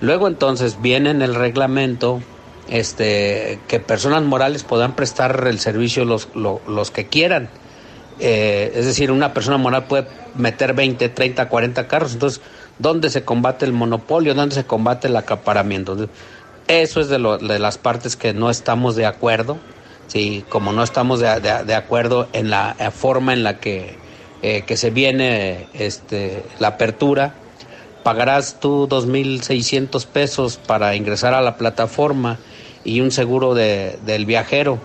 Luego entonces viene en el reglamento este, que personas morales puedan prestar el servicio los, lo- los que quieran. Eh, es decir, una persona moral puede meter 20, 30, 40 carros. Entonces, ¿dónde se combate el monopolio? ¿Dónde se combate el acaparamiento? Eso es de, las partes que no estamos de acuerdo. Sí, como no estamos de, acuerdo en la forma en la que, eh, que se viene este, la apertura, pagarás tú 2.600 pesos para ingresar a la plataforma y un seguro de, del viajero,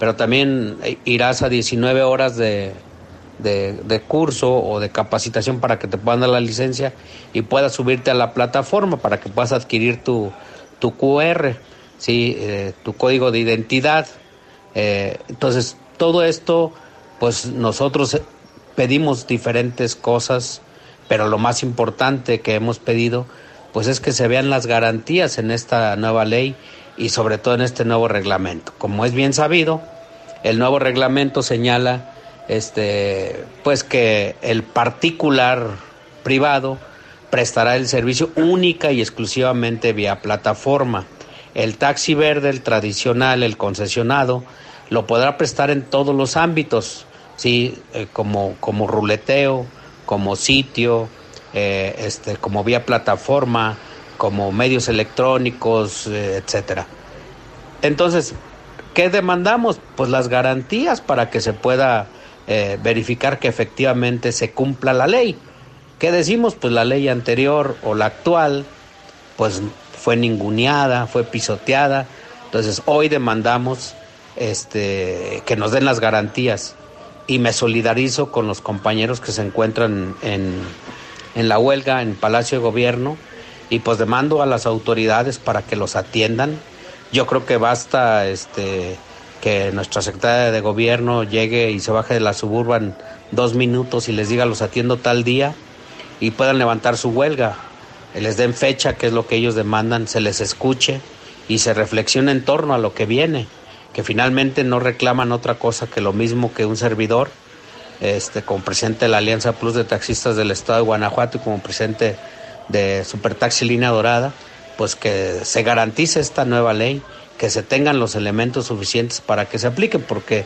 pero también eh, irás a 19 horas de, de, curso o de capacitación para que te puedan dar la licencia y puedas subirte a la plataforma para que puedas adquirir tu, tu QR, ¿sí? Eh, tu código de identidad. Eh, entonces, todo esto, pues nosotros pedimos diferentes cosas, pero lo más importante que hemos pedido, pues es que se vean las garantías en esta nueva ley y sobre todo en este nuevo reglamento. Como es bien sabido, el nuevo reglamento señala este pues que el particular privado prestará el servicio única y exclusivamente vía plataforma. El taxi verde, el tradicional, el concesionado, lo podrá prestar en todos los ámbitos, sí, Eh, como, como ruleteo, como sitio, eh, este, como vía plataforma, como medios electrónicos, eh, etcétera. Entonces, ¿qué demandamos? Pues las garantías para que se pueda eh, verificar que efectivamente se cumpla la ley. ¿Qué decimos? Pues la ley anterior o la actual, pues fue ninguneada, fue pisoteada. Entonces, hoy demandamos este, que nos den las garantías y me solidarizo con los compañeros que se encuentran en, en la huelga en Palacio de Gobierno y pues demando a las autoridades para que los atiendan. Yo creo que basta este, que nuestra secretaria de Gobierno llegue y se baje de la suburban dos minutos y les diga los atiendo tal día y puedan levantar su huelga, les den fecha, que es lo que ellos demandan, se les escuche y se reflexione en torno a lo que viene, que finalmente no reclaman otra cosa que lo mismo que un servidor, este, como presidente de la Alianza Plus de Taxistas del Estado de Guanajuato y como presidente de Supertaxi Línea Dorada, pues que se garantice esta nueva ley, que se tengan los elementos suficientes para que se aplique, porque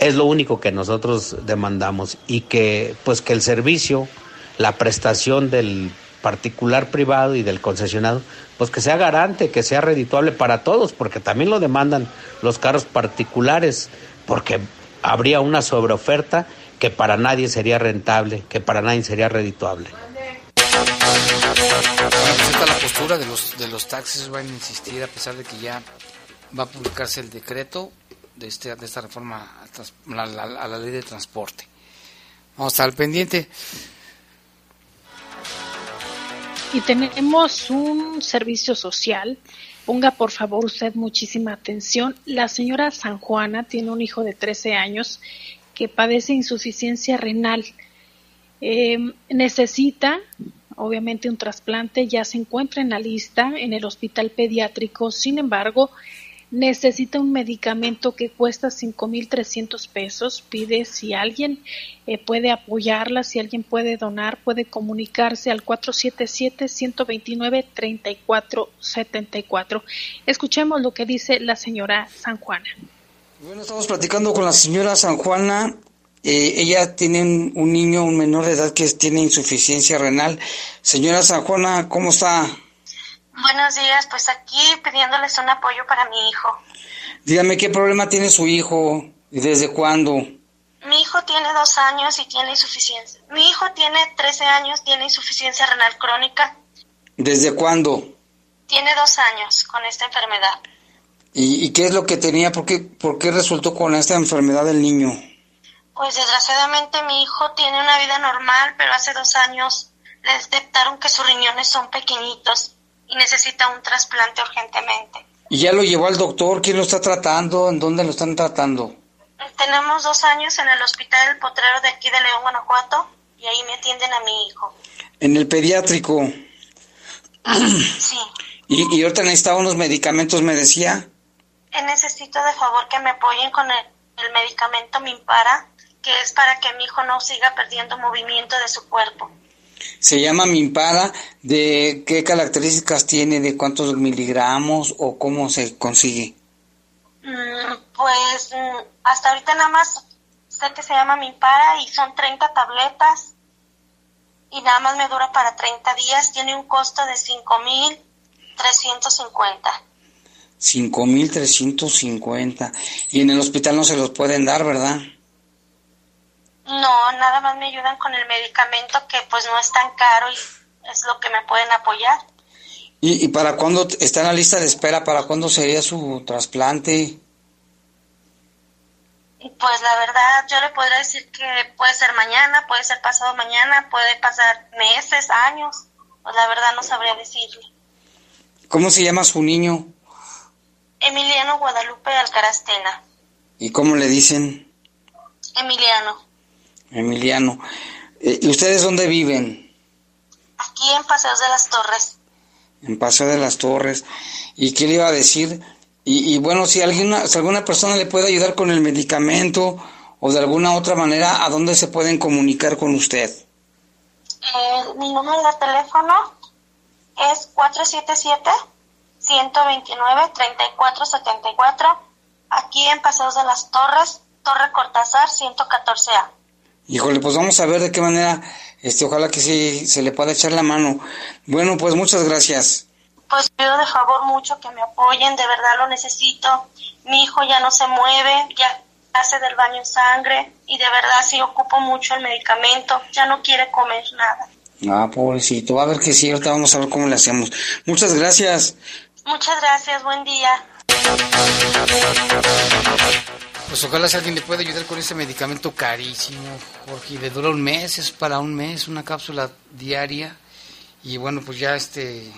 es lo único que nosotros demandamos y que pues que el servicio, la prestación del particular privado y del concesionado, pues que sea garante, que sea redituable para todos, porque también lo demandan los carros particulares, porque habría una sobreoferta que para nadie sería rentable, que para nadie sería redituable.
Bueno, pues esta es la postura de los, de los taxis, van a insistir a pesar de que ya va a publicarse el decreto de, este, de esta reforma a, trans- la- a la ley de transporte. Vamos a al pendiente.
Y tenemos un servicio social. Ponga por favor usted muchísima atención. La señora San Juana tiene un hijo de 13 años que padece insuficiencia renal. Eh, necesita, obviamente, un trasplante. Ya se encuentra en la lista en el hospital pediátrico. Sin embargo, necesita un medicamento que cuesta 5.300 pesos. Pide si alguien eh, puede apoyarla, si alguien puede donar, puede comunicarse al 477-129-3474. Escuchemos lo que dice la señora San Juana.
Bueno, estamos platicando con la señora San Juana. Eh, ella tiene un, niño, un menor de edad que tiene insuficiencia renal. Señora San Juana, ¿cómo está?
Buenos días, pues aquí pidiéndoles un apoyo para mi hijo.
Dígame qué problema tiene su hijo y desde cuándo.
Mi hijo tiene dos años y tiene insuficiencia. Mi hijo tiene 13 años, tiene insuficiencia renal crónica.
¿Desde cuándo?
Tiene dos años con esta enfermedad.
¿Y, y qué es lo que tenía? ¿Por qué, ¿Por qué resultó con esta enfermedad del niño?
Pues desgraciadamente mi hijo tiene una vida normal, pero hace dos años le detectaron que sus riñones son pequeñitos y necesita un trasplante urgentemente.
¿Y ya lo llevó al doctor? ¿Quién lo está tratando? ¿En dónde lo están tratando?
Tenemos dos años en el hospital El Potrero de aquí de León, Guanajuato, y ahí me atienden a mi hijo.
En el pediátrico.
Sí.
Y, y ahorita necesitaba unos medicamentos, me decía.
Eh, Necesito de favor que me apoyen con el, el medicamento Mimpara, que es para que mi hijo no siga perdiendo movimiento de su cuerpo.
Se llama Mimpara. ¿De qué características tiene? ¿De cuántos miligramos? ¿O cómo se consigue?
Mm, pues mm, hasta ahorita nada más sé que se llama Mimpara y son 30 tabletas y nada más me dura para 30 días. Tiene un costo de 5.350.
5.350. Y en el hospital no se los pueden dar, ¿verdad?
No, nada más me ayudan con el medicamento que pues no es tan caro y es lo que me pueden apoyar.
¿Y, y para cuándo está en la lista de espera? ¿Para cuándo sería su trasplante?
Pues la verdad yo le podría decir que puede ser mañana, puede ser pasado mañana, puede pasar meses, años. Pues la verdad no sabría decirle.
¿Cómo se llama su niño?
Emiliano Guadalupe Alcarastena.
¿Y cómo le dicen?
Emiliano.
Emiliano. Eh, ¿Y ustedes dónde viven?
Aquí en Paseos de las Torres.
En Paseo de las Torres. ¿Y qué le iba a decir? Y, y bueno, si alguna, si alguna persona le puede ayudar con el medicamento o de alguna otra manera, ¿a dónde se pueden comunicar con usted?
Eh, mi número de teléfono es 477-129-3474. Aquí en Paseos de las Torres, Torre Cortázar, 114A.
Híjole, pues vamos a ver de qué manera, este, ojalá que sí se le pueda echar la mano. Bueno, pues muchas gracias.
Pues pido de favor mucho que me apoyen, de verdad lo necesito. Mi hijo ya no se mueve, ya hace del baño sangre y de verdad sí ocupo mucho el medicamento, ya no quiere comer nada.
Ah, pobrecito, va a ver que sí, ahorita vamos a ver cómo le hacemos. Muchas gracias.
Muchas gracias, buen día.
Pues ojalá si alguien le pueda ayudar con ese medicamento carísimo, Jorge, y le dura un mes, es para un mes, una cápsula diaria. Y bueno, pues ya este,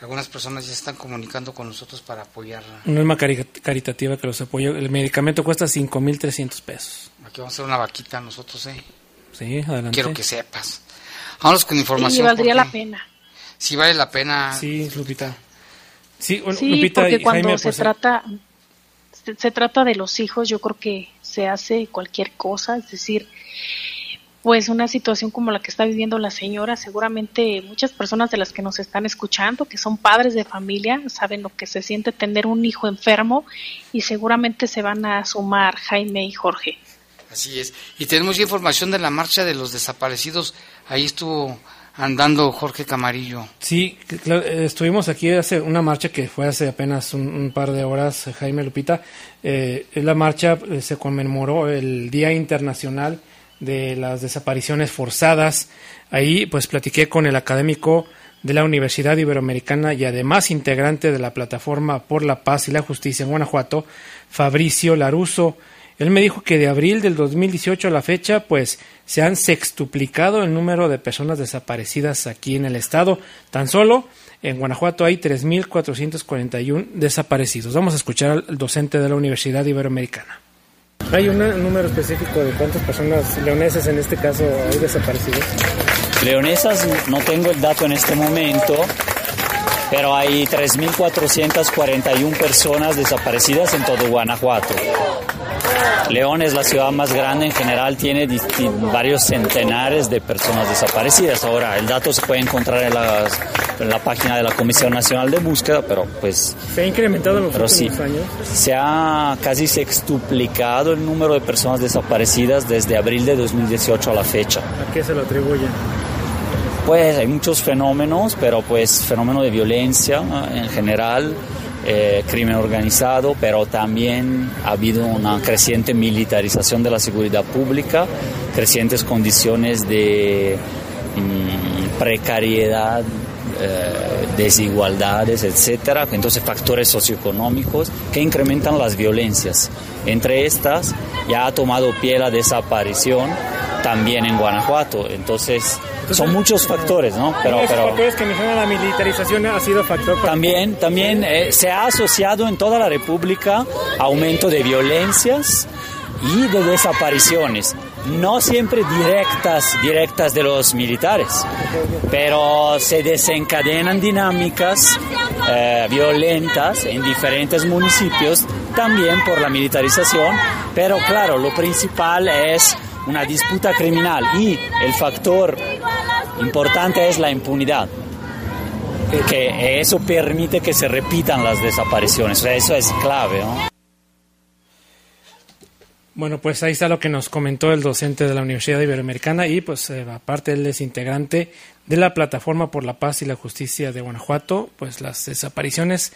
algunas personas ya están comunicando con nosotros para apoyarla.
Una alma cari- caritativa que los apoya. El medicamento cuesta 5.300 pesos.
Aquí vamos a hacer una vaquita nosotros, ¿eh?
Sí, adelante.
Quiero que sepas. Vamos con información.
Y valdría la pena.
Sí, vale la pena.
Sí, Lupita. Sí, bueno,
Sí,
Lupita
porque
y
cuando
Jaime,
se
pues,
trata se, trata de los hijos, yo creo que se hace cualquier cosa, es decir, pues una situación como la que está viviendo la señora, seguramente muchas personas de las que nos están escuchando, que son padres de familia, saben lo que se siente tener un hijo enfermo y seguramente se van a sumar Jaime y Jorge.
Así es. Y tenemos información de la marcha de los desaparecidos. Ahí estuvo andando Jorge Camarillo.
Sí, eh, estuvimos aquí hace una marcha que fue hace apenas un, par de horas, eh, Jaime Lupita. Eh, la marcha eh, se conmemoró el Día Internacional de las Desapariciones Forzadas. Ahí pues platiqué con el académico de la Universidad Iberoamericana y además integrante de la Plataforma por la Paz y la Justicia en Guanajuato, Fabricio Laruso. Él me dijo que de abril del 2018 a la fecha, pues se han sextuplicado el número de personas desaparecidas aquí en el estado. Tan solo en Guanajuato hay 3.441 desaparecidos. Vamos a escuchar al docente de la Universidad Iberoamericana. ¿Hay un número específico de cuántas personas leoneses en este caso hay desaparecidos?
Leonesas no tengo el dato en este momento, pero hay 3.441 personas desaparecidas en todo Guanajuato. León es la ciudad más grande, en general tiene varios centenares de personas desaparecidas. Ahora, el dato se puede encontrar en, las- en la página de la Comisión Nacional de Búsqueda, pero pues
¿Se ha incrementado en los
Pero sí.
últimos años?
se ha casi sextuplicado el número de personas desaparecidas desde abril de 2018 a la fecha.
¿A qué se lo atribuyen?
Pues hay muchos fenómenos, pero pues fenómeno de violencia en general, eh, crimen organizado, pero también ha habido una creciente militarización de la seguridad pública, crecientes condiciones de mm, precariedad, eh, desigualdades, etcétera, entonces factores socioeconómicos que incrementan las violencias. Entre estas ya ha tomado pie la desaparición también en Guanajuato. Entonces, son muchos factores, ¿no? Pero,
Esos
pero
factores que mencionan la militarización ha sido factor para...
también, también eh, se ha asociado en toda la República aumento de violencias y de desapariciones. No siempre directas, directas de los militares, pero se desencadenan dinámicas eh, violentas en diferentes municipios, también por la militarización, pero claro, lo principal es una disputa criminal y el factor importante es la impunidad que eso permite que se repitan las desapariciones. Eso es clave. ¿no?
Bueno, pues ahí está lo que nos comentó el docente de la Universidad Iberoamericana y pues eh, aparte él es integrante de la Plataforma por la Paz y la Justicia de Guanajuato, pues las desapariciones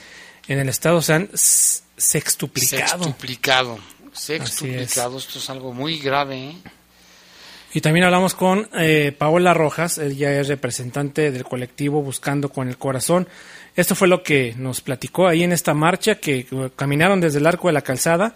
en el estado se han sextuplicado.
Sextuplicado.
Es.
Sextuplicado. Esto es algo muy grave, ¿eh?
Y también hablamos con eh, Paola Rojas, ella es representante del colectivo Buscando con el Corazón. Esto fue lo que nos platicó ahí en esta marcha, que eh, caminaron desde el arco de la calzada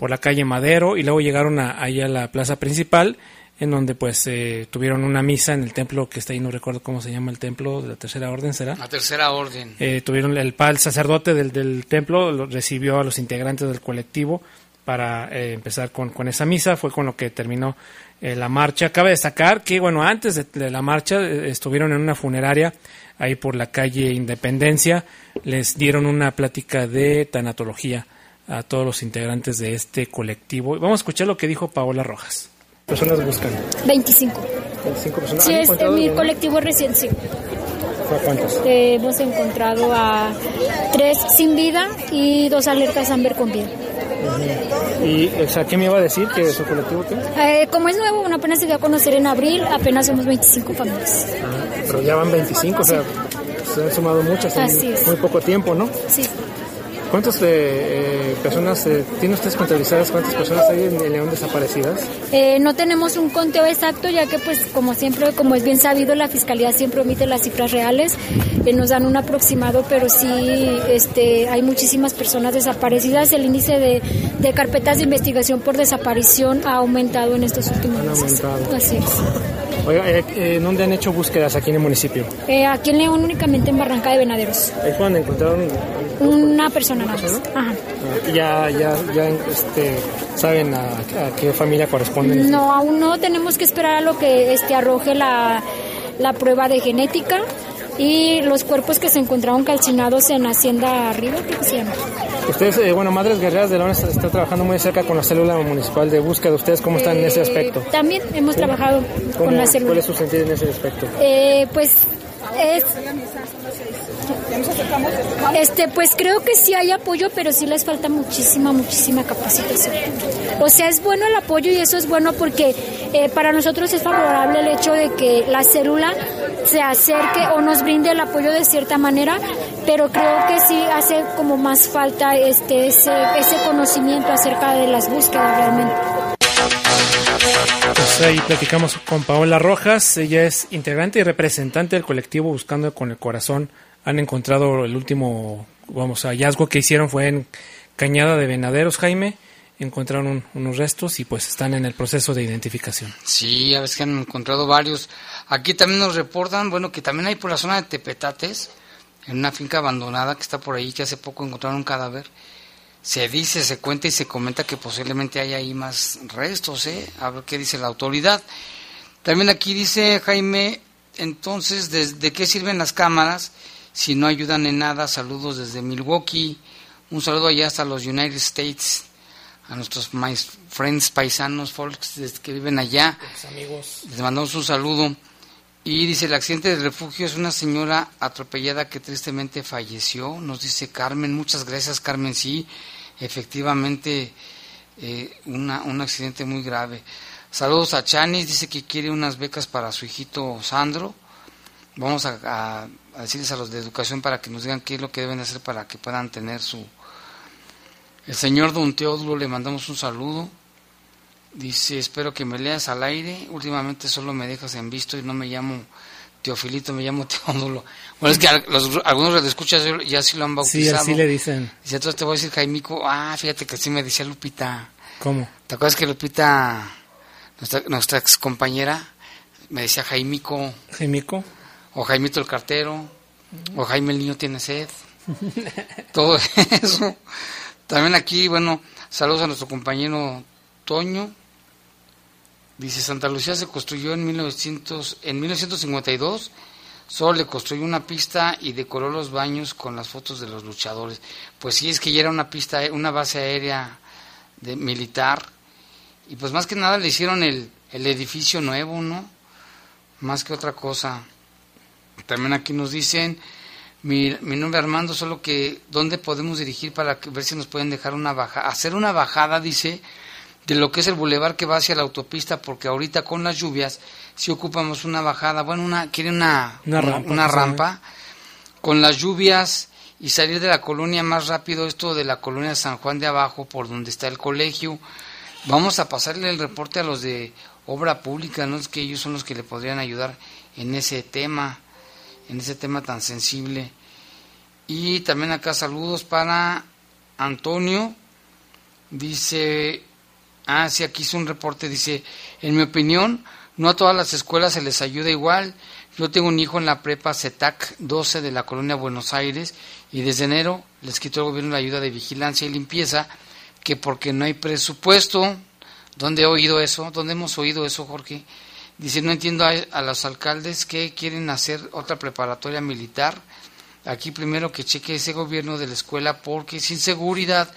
por la calle Madero y luego llegaron a, ahí a la plaza principal, en donde pues eh, tuvieron una misa en el templo que está ahí, no recuerdo cómo se llama el templo de la Tercera Orden, ¿será?
La tercera orden.
Eh, tuvieron el, el sacerdote del, del templo lo- recibió a los integrantes del colectivo para eh, empezar con, con esa misa fue con lo que terminó eh, la marcha cabe destacar que bueno antes de, de la marcha estuvieron en una funeraria ahí por la calle Independencia les dieron una plática de tanatología a todos los integrantes de este colectivo vamos a escuchar lo que dijo Paola Rojas personas buscan
25.
25 personas
Sí,
¿Han
es mi
alguna?
colectivo recién, sí.
¿Cuántos?
Eh, hemos encontrado a tres sin vida y dos alertas Amber con vida.
y o sea, ¿qué me iba a decir que su colectivo qué?
Eh, como es nuevo, bueno, apenas se dio a conocer en abril, apenas somos 25 familias.
Pero ya van 25, o sea, se han sumado muchas en
Así es.
muy poco tiempo, ¿no?
Sí.
¿Cuántas eh, eh, personas, eh, tienen ustedes contabilizadas cuántas personas hay en, en León desaparecidas?
Eh, no tenemos un conteo exacto, ya que, pues, como siempre, como es bien sabido, la fiscalía siempre omite las cifras reales. Eh, nos dan un aproximado, pero sí, este, hay muchísimas personas desaparecidas. El índice de, de carpetas de investigación por desaparición ha aumentado en estos últimos meses.
aumentado.
Así es.
Oiga, eh, ¿dónde han hecho búsquedas aquí en el municipio?
Eh, aquí en León, únicamente en Barranca de Venaderos.
Ahí fue donde encontraron,
Una persona Ajá.
ah, ya, ya, ya este, saben a, a qué familia corresponden.
No, aún no tenemos que esperar a lo que este arroje la, la prueba de genética y los cuerpos que se encontraron calcinados en Hacienda Arriba, creo que se llama.
Ustedes, eh, bueno, Madres Guerreras de León está, está trabajando muy cerca con la célula municipal de búsqueda. ¿Ustedes cómo están en ese
Eh,
aspecto?
También hemos
¿Cómo-
trabajado
cómo-
con la
¿Cuál
célula.
es su sentir en ese aspecto?
Eh, pues es este pues creo que sí hay apoyo pero sí les falta muchísima muchísima capacitación o sea es bueno el apoyo y eso es bueno porque eh, para nosotros es favorable el hecho de que la célula se acerque o nos brinde el apoyo de cierta manera pero creo que sí hace como más falta este ese, ese conocimiento acerca de las búsquedas realmente
Pues ahí platicamos con Paola Rojas, ella es integrante y representante del colectivo Buscando con el Corazón. Han encontrado el último, vamos, hallazgo que hicieron fue en Cañada de Venaderos, Jaime. Encontraron un- unos restos y pues están en el proceso de identificación.
Sí, a veces que han encontrado varios. Aquí también nos reportan, bueno, que también hay por la zona de Tepetates, en una finca abandonada que está por ahí, que hace poco encontraron un cadáver. Se dice, se cuenta y se comenta que posiblemente hay ahí más restos, ¿eh? A ver qué dice la autoridad. También aquí dice Jaime, entonces, ¿de qué sirven las cámaras si no ayudan en nada? Saludos desde Milwaukee. Un saludo allá hasta los United States, a nuestros my friends paisanos, folks que viven allá.
amigos.
Les mandamos un saludo. Y dice, el accidente del refugio es una señora atropellada que tristemente falleció. Nos dice Carmen, muchas gracias Carmen, sí, efectivamente eh, una, un accidente muy grave. Saludos a Chanis, dice que quiere unas becas para su hijito Sandro. Vamos a, a- a decirles a los de educación para que nos digan qué es lo que deben hacer para que puedan tener su... El señor Don Teodulo le mandamos un saludo. Dice, espero que me leas al aire. Últimamente solo me dejas en visto y no me llamo Teofilito, me llamo Teodulo. Bueno, es que al- los- algunos escuchas ya sí lo han
Sí,
bautizado.
así le dicen.
Dice, entonces te voy a decir, Jaimico, ah, fíjate que sí me decía Lupita.
¿Cómo?
¿Te acuerdas que Lupita nuestra, nuestra ex compañera, me decía Jaimico.
Jaimico.
O Jaimito el cartero. O Jaime el niño tiene sed. Todo eso. También aquí, bueno, saludos a nuestro compañero Toño. Dice, Santa Lucía se construyó en, 1900, en 1952. Solo le construyó una pista y decoró los baños con las fotos de los luchadores. Pues sí, es que ya era una pista, una base aérea de militar. Y pues más que nada le hicieron el, el edificio nuevo, ¿no? Más que otra cosa. También aquí nos dicen, mi, mi nombre es Armando, solo que dónde podemos dirigir para que, ver si nos pueden dejar una bajada, hacer una bajada, dice, de lo que es el bulevar que va hacia la autopista, porque ahorita con las lluvias, si ocupamos una bajada, bueno, una, quiere una,
Una
una-
rampa,
una rampa, con las lluvias y salir de la colonia más rápido, esto de la colonia San Juan de abajo, por donde está el colegio. Vamos a pasarle el reporte a los de obra pública, ¿no? Es que ellos son los que le podrían ayudar en ese tema, en ese tema tan sensible. Y también acá saludos para Antonio. Dice, ah, sí, aquí hizo un reporte, dice, en mi opinión, no a todas las escuelas se les ayuda igual. Yo tengo un hijo en la prepa CETAC 12 de la colonia Buenos Aires y desde enero les quitó el gobierno la ayuda de vigilancia y limpieza, que porque no hay presupuesto. ¿Dónde he oído eso? ¿Dónde hemos oído eso, Jorge? Dice, no entiendo a, los alcaldes que quieren hacer otra preparatoria militar. Aquí primero que cheque ese gobierno de la escuela porque sin seguridad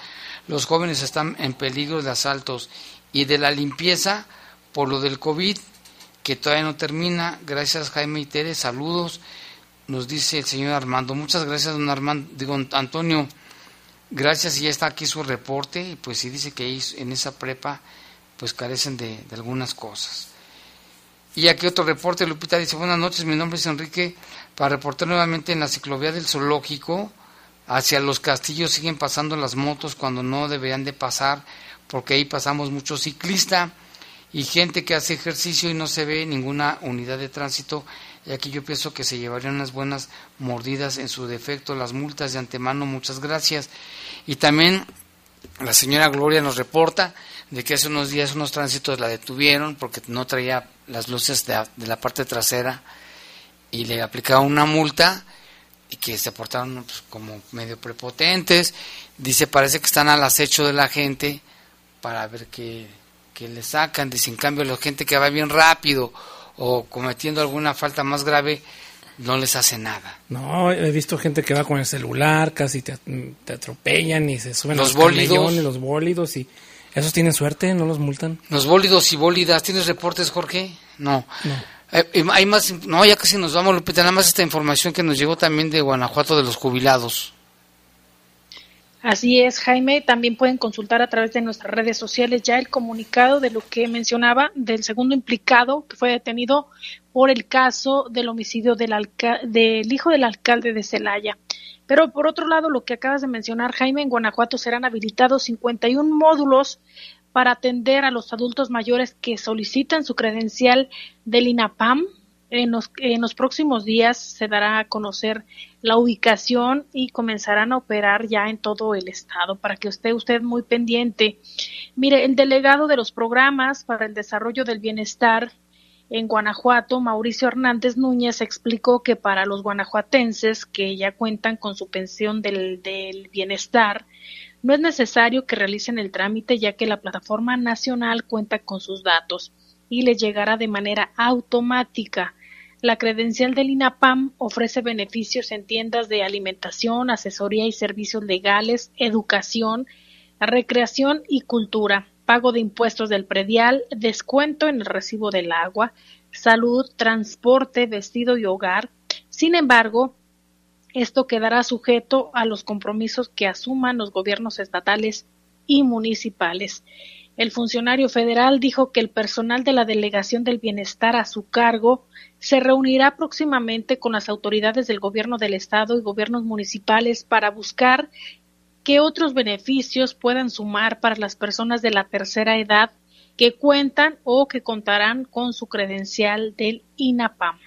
los jóvenes están en peligro de asaltos y de la limpieza por lo del COVID que todavía no termina. Gracias Jaime y Tere, saludos. Nos dice el señor Armando. Muchas gracias, don Armando, digo, Antonio. Gracias, y ya está aquí su reporte. Y pues sí dice que en esa prepa pues carecen de algunas cosas. Y aquí otro reporte, Lupita dice, buenas noches, mi nombre es Enrique, para reportar nuevamente en la ciclovía del zoológico, hacia los castillos siguen pasando las motos cuando no deberían de pasar, porque ahí pasamos mucho ciclista y gente que hace ejercicio y no se ve ninguna unidad de tránsito, y aquí yo pienso que se llevarían unas buenas mordidas en su defecto, las multas de antemano, muchas gracias. Y también la señora Gloria nos reporta de que hace unos días unos tránsitos la detuvieron porque no traía las luces de, de la parte trasera y le aplicaron una multa y que se portaron pues, como medio prepotentes. Dice, parece que están al acecho de la gente para ver qué, qué le sacan. Dice, en cambio, la gente que va bien rápido o cometiendo alguna falta más grave, no les hace nada.
No, he visto gente que va con el celular, casi te, te atropellan y se suben
Los
los
bólidos.
los bólidos y esos tienen suerte, no los multan.
Los bólidos y bólidas, ¿tienes reportes, Jorge? No. Eh, eh, hay más, no, ya casi nos vamos, Lupita, nada más esta información que nos llegó también de Guanajuato de los jubilados.
Así es, Jaime. También pueden consultar a través de nuestras redes sociales ya el comunicado de lo que mencionaba del segundo implicado que fue detenido por el caso del homicidio del, alca- del hijo del alcalde de Celaya. Pero por otro lado, lo que acabas de mencionar, Jaime, en Guanajuato serán habilitados 51 módulos para atender a los adultos mayores que solicitan su credencial del INAPAM. En los, en los próximos días se dará a conocer la ubicación y comenzarán a operar ya en todo el estado para que esté usted muy pendiente. Mire, el delegado de los programas para el desarrollo del bienestar en Guanajuato, Mauricio Hernández Núñez, explicó que para los guanajuatenses que ya cuentan con su pensión del, del bienestar, no es necesario que realicen el trámite ya que la plataforma nacional cuenta con sus datos y les llegará de manera automática. La credencial del INAPAM ofrece beneficios en tiendas de alimentación, asesoría y servicios legales, educación, recreación y cultura, pago de impuestos del predial, descuento en el recibo del agua, salud, transporte, vestido y hogar. Sin embargo, esto quedará sujeto a los compromisos que asuman los gobiernos estatales y municipales. El funcionario federal dijo que el personal de la Delegación del Bienestar a su cargo se reunirá próximamente con las autoridades del gobierno del estado y gobiernos municipales para buscar qué otros beneficios puedan sumar para las personas de la tercera edad que cuentan o que contarán con su credencial del INAPAM.